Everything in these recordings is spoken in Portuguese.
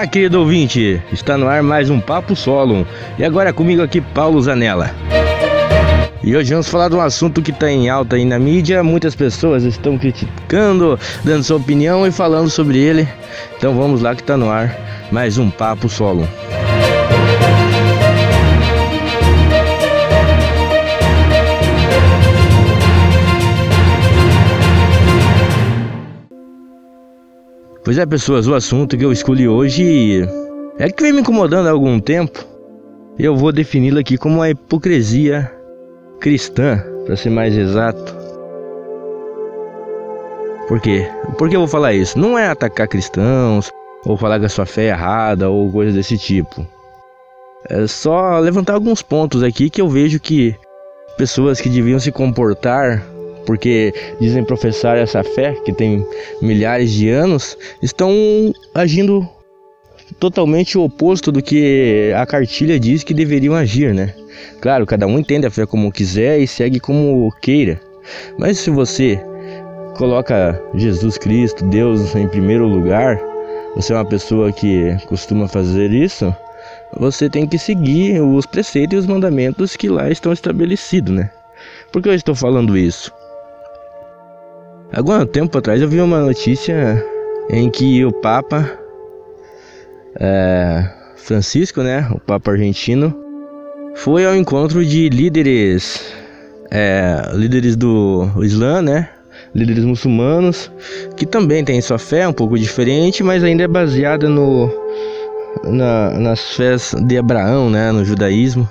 Olá, querido ouvinte! Está no ar mais um Papo Solo. E agora comigo aqui, Paulo Zanella. E hoje vamos falar de um assunto que está em alta aí na mídia. Muitas pessoas estão criticando, dando sua opinião e falando sobre ele. Então vamos lá que está no ar mais um Papo Solo. Pois é, pessoas, o assunto que eu escolhi hoje é que vem me incomodando há algum tempo. Eu vou defini-lo aqui como a hipocrisia cristã, para ser mais exato. Por quê? Por que eu vou falar isso? Não é atacar cristãos, ou falar que a sua fé é errada, ou coisa desse tipo. É só levantar alguns pontos aqui que eu vejo que pessoas que deviam se comportar porque dizem professar essa fé que tem milhares de anos, estão agindo totalmente o oposto do que a cartilha diz que deveriam agir, né? Claro, cada um entende a fé como quiser e segue como queira. Mas se você coloca Jesus Cristo, Deus em primeiro lugar, você é uma pessoa que costuma fazer isso, você tem que seguir os preceitos e os mandamentos que lá estão estabelecidos, né? Por que eu estou falando isso? Algum tempo atrás eu vi uma notícia em que o Papa é, Francisco, né, o Papa argentino, foi ao encontro de líderes, é, líderes do Islã, né, líderes muçulmanos, que também têm sua fé um pouco diferente, mas ainda é baseada no na, nas fés de Abraão, né, no judaísmo,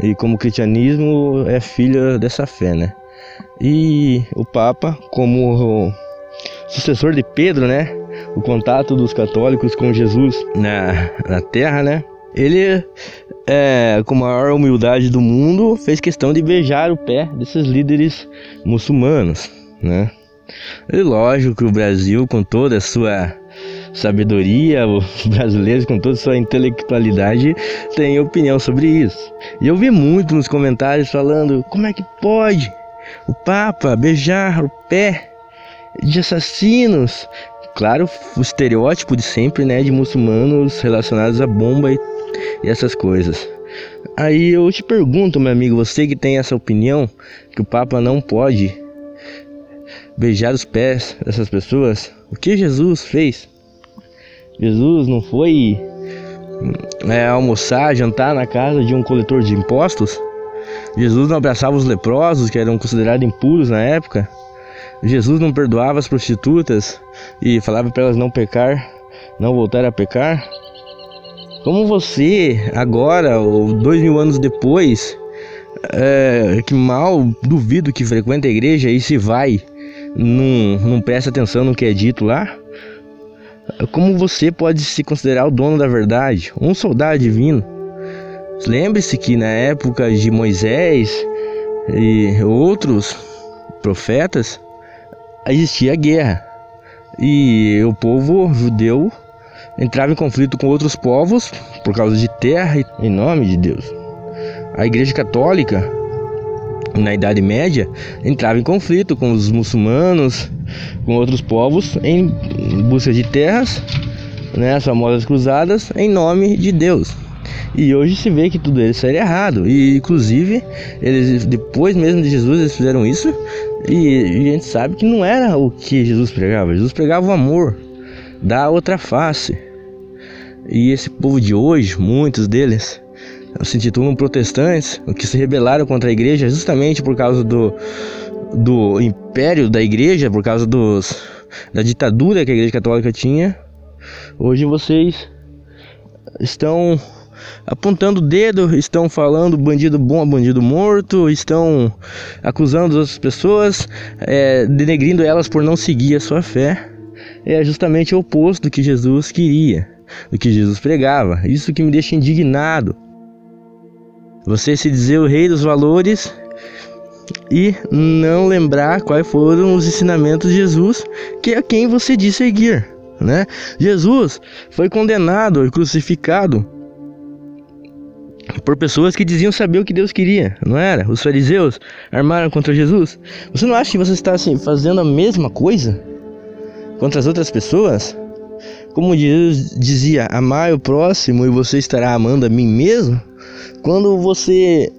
e como o cristianismo é filho dessa fé, né. E o Papa, como sucessor de Pedro, né? O contato dos católicos com Jesus na, na terra, né? Ele, é, com a maior humildade do mundo, fez questão de beijar o pé desses líderes muçulmanos, né? E lógico que o Brasil, com toda a sua sabedoria, os brasileiros com toda a sua intelectualidade têm opinião sobre isso. E eu vi muito nos comentários falando: como é que pode? O Papa beijar o pé de assassinos. Claro, o estereótipo de sempre, né, de muçulmanos relacionados a bomba e, e essas coisas. Aí eu te pergunto, meu amigo, você que tem essa opinião que o Papa não pode beijar os pés dessas pessoas, o que Jesus fez? Jesus não foi é, almoçar, jantar na casa de um coletor de impostos? Jesus não abraçava os leprosos, que eram considerados impuros na época. Jesus não perdoava as prostitutas e falava para elas não pecar, não voltar a pecar. Como você, agora, ou dois mil anos depois, é, que mal duvido que frequenta a igreja e se vai, não, não presta atenção no que é dito lá? Como você pode se considerar o dono da verdade, um soldado divino? Lembre-se que na época de Moisés e outros profetas existia guerra e o povo judeu entrava em conflito com outros povos por causa de terra em nome de Deus. A Igreja Católica na Idade Média entrava em conflito com os muçulmanos, com outros povos em busca de terras, né, as famosas cruzadas em nome de Deus. E hoje se vê que tudo isso era errado. E inclusive, eles depois mesmo de Jesus eles fizeram isso. E, e a gente sabe que não era o que Jesus pregava. Jesus pregava o amor, da outra face. E esse povo de hoje, muitos deles, se intitulam protestantes, que se rebelaram contra a igreja justamente por causa do, do império da igreja, por causa dos, da ditadura que a igreja católica tinha. Hoje vocês estão apontando o dedo, estão falando bandido bom, bandido morto, estão acusando as pessoas, é, denegrindo elas por não seguir a sua fé. É justamente o oposto do que Jesus queria, do que Jesus pregava. Isso que me deixa indignado. Você se dizer o rei dos valores e não lembrar quais foram os ensinamentos de Jesus, que é quem você diz seguir. Né? Jesus foi condenado e crucificado por pessoas que diziam saber o que Deus queria, não era? Os fariseus armaram contra Jesus. Você não acha que você está assim, fazendo a mesma coisa contra as outras pessoas? Como Jesus dizia, amar o próximo e você estará amando a mim mesmo. Quando você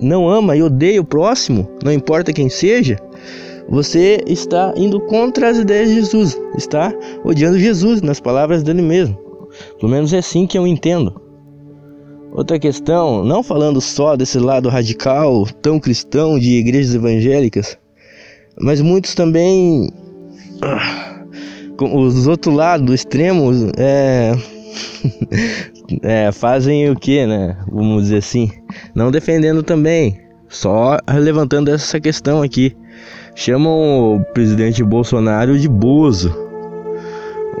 não ama e odeia o próximo, não importa quem seja, você está indo contra as ideias de Jesus, está odiando Jesus nas palavras dele mesmo. Pelo menos é assim que eu entendo. Outra questão, não falando só desse lado radical, tão cristão de igrejas evangélicas, mas muitos também. Os outros lados, do extremo, é, é, fazem o que, né? Vamos dizer assim. Não defendendo também, só levantando essa questão aqui. Chamam o presidente Bolsonaro de Bozo.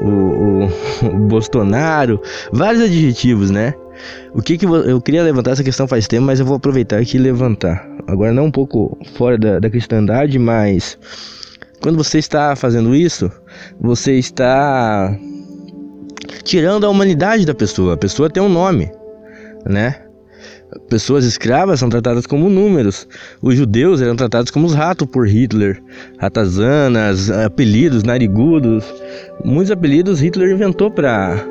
O, o, o Bolsonaro, vários adjetivos, né? O que que eu queria levantar essa questão faz tempo, mas eu vou aproveitar aqui e levantar. Agora não um pouco fora da, da cristandade, mas quando você está fazendo isso, você está tirando a humanidade da pessoa. A pessoa tem um nome, né? Pessoas escravas são tratadas como números. Os judeus eram tratados como os ratos por Hitler. Ratazanas, apelidos, narigudos. Muitos apelidos Hitler inventou para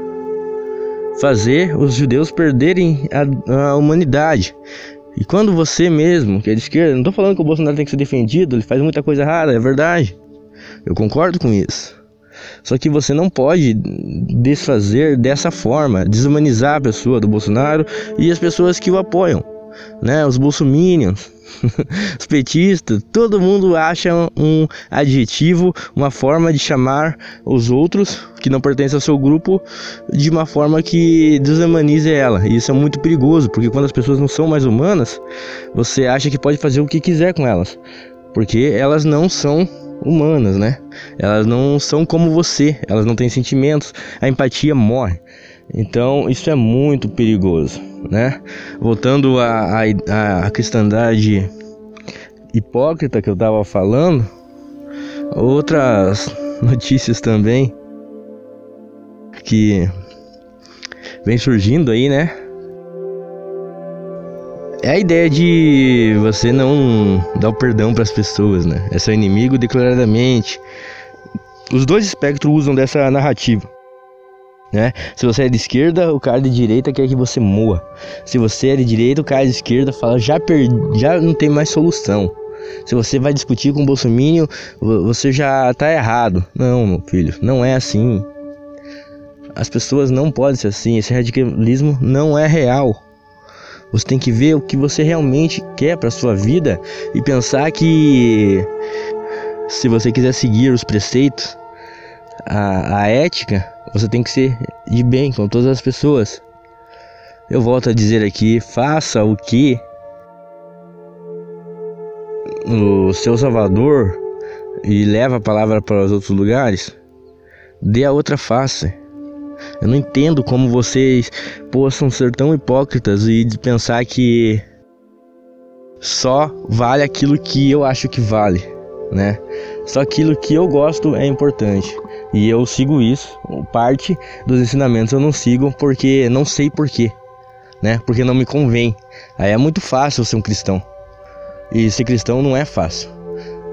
fazer os judeus perderem a, a, humanidade. E quando você mesmo, que é de esquerda, não estou falando que o Bolsonaro tem que ser defendido, ele faz muita coisa errada, é verdade. Eu concordo com isso. Só que você não pode desfazer dessa forma, desumanizar a pessoa do Bolsonaro e as pessoas que o apoiam, né? Os bolsominions, os petistas, todo mundo acha um adjetivo, uma forma de chamar os outros que não pertencem ao seu grupo de uma forma que desumanize ela. E isso é muito perigoso, porque quando as pessoas não são mais humanas, você acha que pode fazer o que quiser com elas, porque elas não são humanas, né? Elas não são como você, elas não têm sentimentos, a empatia morre. Então isso é muito perigoso, né? Voltando à, à, cristandade hipócrita que eu estava falando, outras notícias também que vem surgindo aí, né? É a ideia de você não dar o perdão para as pessoas, né? É seu inimigo declaradamente. Os dois espectros usam dessa narrativa. Né? Se você é de esquerda, o cara de direita quer que você moa. Se você é de direita, o cara de esquerda fala já perdi, já não tem mais solução. Se você vai discutir com o Bolsonaro, você já tá errado. Não, meu filho, não é assim. As pessoas não podem ser assim. Esse radicalismo não é real. Você tem que ver o que você realmente quer para sua vida e pensar que se você quiser seguir os preceitos, a, a ética, você tem que ser de bem com todas as pessoas. Eu volto a dizer aqui, faça o que o seu Salvador e leva a palavra para os outros lugares, dê a outra face. Eu não entendo como vocês possam ser tão hipócritas e de pensar que só vale aquilo que eu acho que vale, né? Só aquilo que eu gosto é importante. E eu sigo isso. Parte dos ensinamentos eu não sigo porque não sei porquê, né? Porque não me convém. Aí é muito fácil ser um cristão. E ser cristão não é fácil.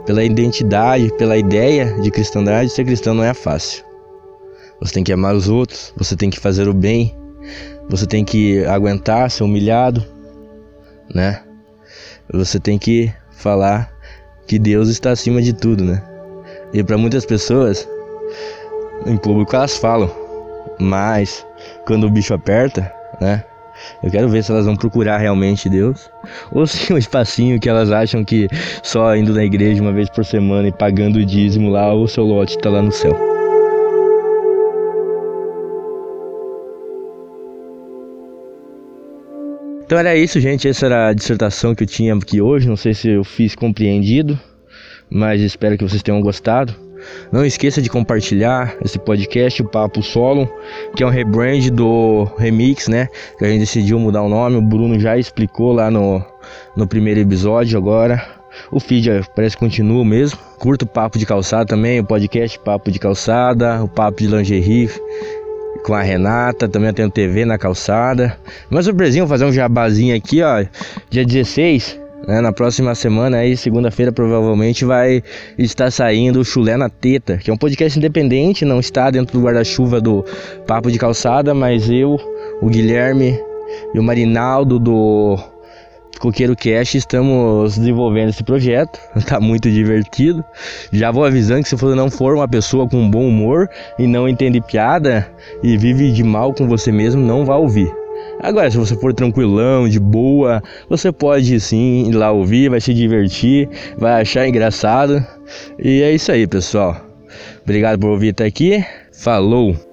Pela identidade, pela ideia de cristandade, ser cristão não é fácil. Você tem que amar os outros, você tem que fazer o bem, você tem que aguentar ser humilhado, né? Você tem que falar que Deus está acima de tudo, né? E para muitas pessoas, em público elas falam, mas quando o bicho aperta, né? Eu quero ver se elas vão procurar realmente Deus ou se um espacinho que elas acham que só indo na igreja uma vez por semana e pagando o dízimo lá, o seu lote está lá no céu. Então era isso, gente. Essa era a dissertação que eu tinha aqui hoje. Não sei se eu fiz compreendido, mas espero que vocês tenham gostado. Não esqueça de compartilhar esse podcast, o Papo Solo, que é um rebrand do Remix, né? Que a gente decidiu mudar o nome. O Bruno já explicou lá no, no primeiro episódio agora. O feed parece que continua mesmo. Curto o Papo de Calçada também, o podcast Papo de Calçada, o Papo de Lingerie com a Renata, também eu tenho TV na calçada. Uma surpresinha, vou fazer um jabazinho aqui, ó. Dia 16, Né? Na próxima semana, aí, segunda-feira, provavelmente vai estar saindo o Chulé na Teta, que é um podcast independente, não está dentro do guarda-chuva do Papo de Calçada, mas eu, o Guilherme e o Marinaldo do Coqueiro Cash estamos desenvolvendo esse projeto, tá muito divertido. Já vou avisando que se você não for uma pessoa com bom humor e não entende piada e vive de mal com você mesmo, não vá ouvir. Agora, se você for tranquilão, de boa, você pode sim ir lá ouvir, vai se divertir, vai achar engraçado. E é isso aí, pessoal. Obrigado por ouvir até aqui. Falou!